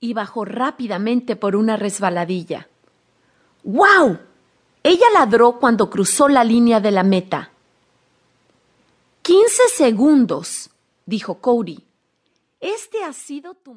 y bajó rápidamente por una resbaladilla. ¡Guau! Ella ladró cuando cruzó la línea de la meta. Quince segundos, dijo Cody. Este ha sido tu